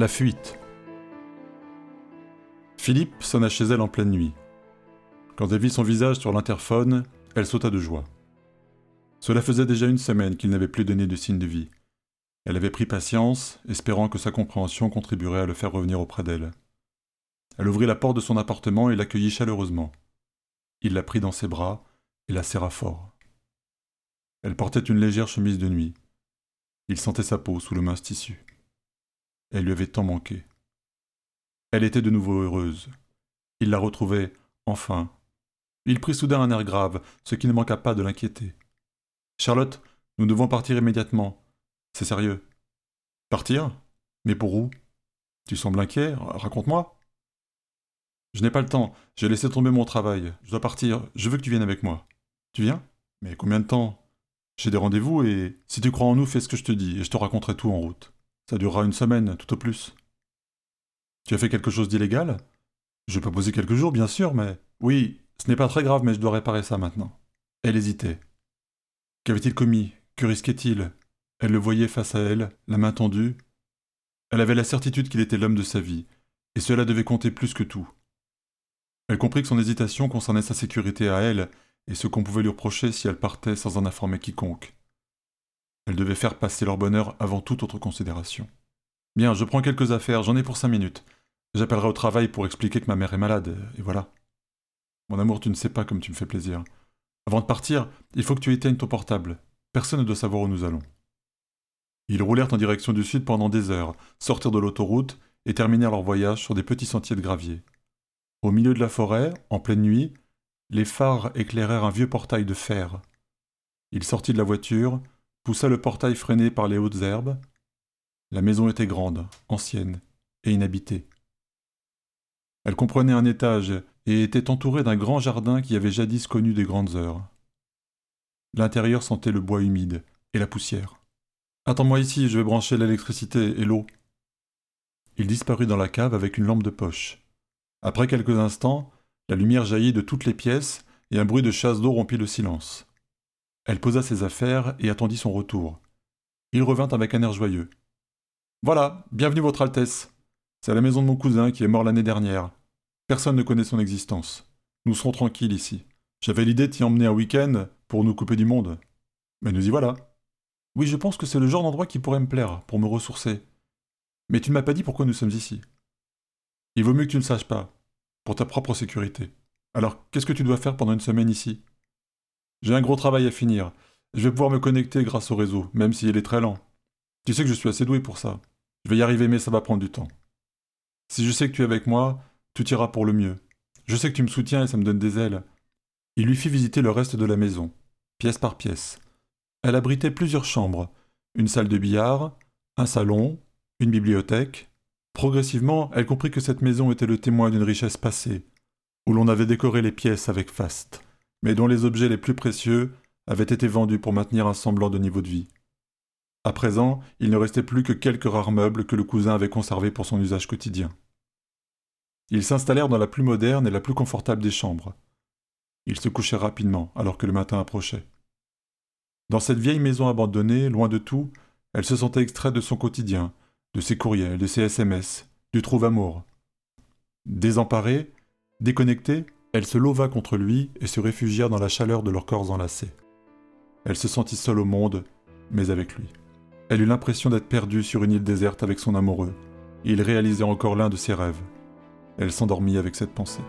La fuite. Philippe sonna chez elle en pleine nuit. Quand elle vit son visage sur l'interphone, elle sauta de joie. Cela faisait déjà une semaine qu'il n'avait plus donné de signe de vie. Elle avait pris patience, espérant que sa compréhension contribuerait à le faire revenir auprès d'elle. Elle ouvrit la porte de son appartement et l'accueillit chaleureusement. Il la prit dans ses bras et la serra fort. Elle portait une légère chemise de nuit. Il sentait sa peau sous le mince tissu. Elle lui avait tant manqué. Elle était de nouveau heureuse. Il la retrouvait, enfin. Il prit soudain un air grave, ce qui ne manqua pas de l'inquiéter. Charlotte, nous devons partir immédiatement. C'est sérieux. Partir? Mais pour où? Tu sembles inquiet, raconte-moi. Je n'ai pas le temps, j'ai laissé tomber mon travail. Je dois partir, je veux que tu viennes avec moi. Tu viens? Mais combien de temps? J'ai des rendez-vous et si tu crois en nous, fais ce que je te dis et je te raconterai tout en route. Ça durera une semaine, tout au plus. Tu as fait quelque chose d'illégal? Je pas poser quelques jours, bien sûr, mais. Oui, ce n'est pas très grave, mais je dois réparer ça maintenant. Elle hésitait. Qu'avait-il commis? Que risquait-il? Elle le voyait face à elle, la main tendue. Elle avait la certitude qu'il était l'homme de sa vie, et cela devait compter plus que tout. Elle comprit que son hésitation concernait sa sécurité à elle et ce qu'on pouvait lui reprocher si elle partait sans en informer quiconque. Elle devait faire passer leur bonheur avant toute autre considération. Bien, je prends quelques affaires, j'en ai pour cinq minutes. J'appellerai au travail pour expliquer que ma mère est malade, et voilà. Mon amour, tu ne sais pas comme tu me fais plaisir. Avant de partir, il faut que tu éteignes ton portable. Personne ne doit savoir où nous allons. Ils roulèrent en direction du sud pendant des heures, sortirent de l'autoroute et terminèrent leur voyage sur des petits sentiers de gravier. Au milieu de la forêt, en pleine nuit, les phares éclairèrent un vieux portail de fer. Il sortit de la voiture, poussa le portail freiné par les hautes herbes. La maison était grande, ancienne et inhabitée. Elle comprenait un étage et était entourée d'un grand jardin qui avait jadis connu des grandes heures. L'intérieur sentait le bois humide et la poussière. Attends-moi ici, je vais brancher l'électricité et l'eau. Il disparut dans la cave avec une lampe de poche. Après quelques instants, la lumière jaillit de toutes les pièces, et un bruit de chasse d'eau rompit le silence. Elle posa ses affaires et attendit son retour. Il revint avec un air joyeux. Voilà, bienvenue votre Altesse. C'est la maison de mon cousin qui est mort l'année dernière. Personne ne connaît son existence. Nous serons tranquilles ici. J'avais l'idée de t'y emmener un week-end pour nous couper du monde. Mais nous y voilà. Oui, je pense que c'est le genre d'endroit qui pourrait me plaire, pour me ressourcer. Mais tu ne m'as pas dit pourquoi nous sommes ici. Il vaut mieux que tu ne saches pas pour ta propre sécurité. Alors, qu'est-ce que tu dois faire pendant une semaine ici? J'ai un gros travail à finir. Je vais pouvoir me connecter grâce au réseau, même s'il est très lent. Tu sais que je suis assez doué pour ça. Je vais y arriver, mais ça va prendre du temps. Si je sais que tu es avec moi, tout ira pour le mieux. Je sais que tu me soutiens et ça me donne des ailes. Il lui fit visiter le reste de la maison, pièce par pièce. Elle abritait plusieurs chambres, une salle de billard, un salon, une bibliothèque, Progressivement, elle comprit que cette maison était le témoin d'une richesse passée, où l'on avait décoré les pièces avec faste, mais dont les objets les plus précieux avaient été vendus pour maintenir un semblant de niveau de vie. À présent, il ne restait plus que quelques rares meubles que le cousin avait conservés pour son usage quotidien. Ils s'installèrent dans la plus moderne et la plus confortable des chambres. Ils se couchèrent rapidement, alors que le matin approchait. Dans cette vieille maison abandonnée, loin de tout, elle se sentait extraite de son quotidien, de ses courriels, de ses SMS, du trouve-amour. Désemparée, déconnectée, elle se leva contre lui et se réfugia dans la chaleur de leurs corps enlacés. Elle se sentit seule au monde, mais avec lui. Elle eut l'impression d'être perdue sur une île déserte avec son amoureux. il réalisait encore l'un de ses rêves. Elle s'endormit avec cette pensée.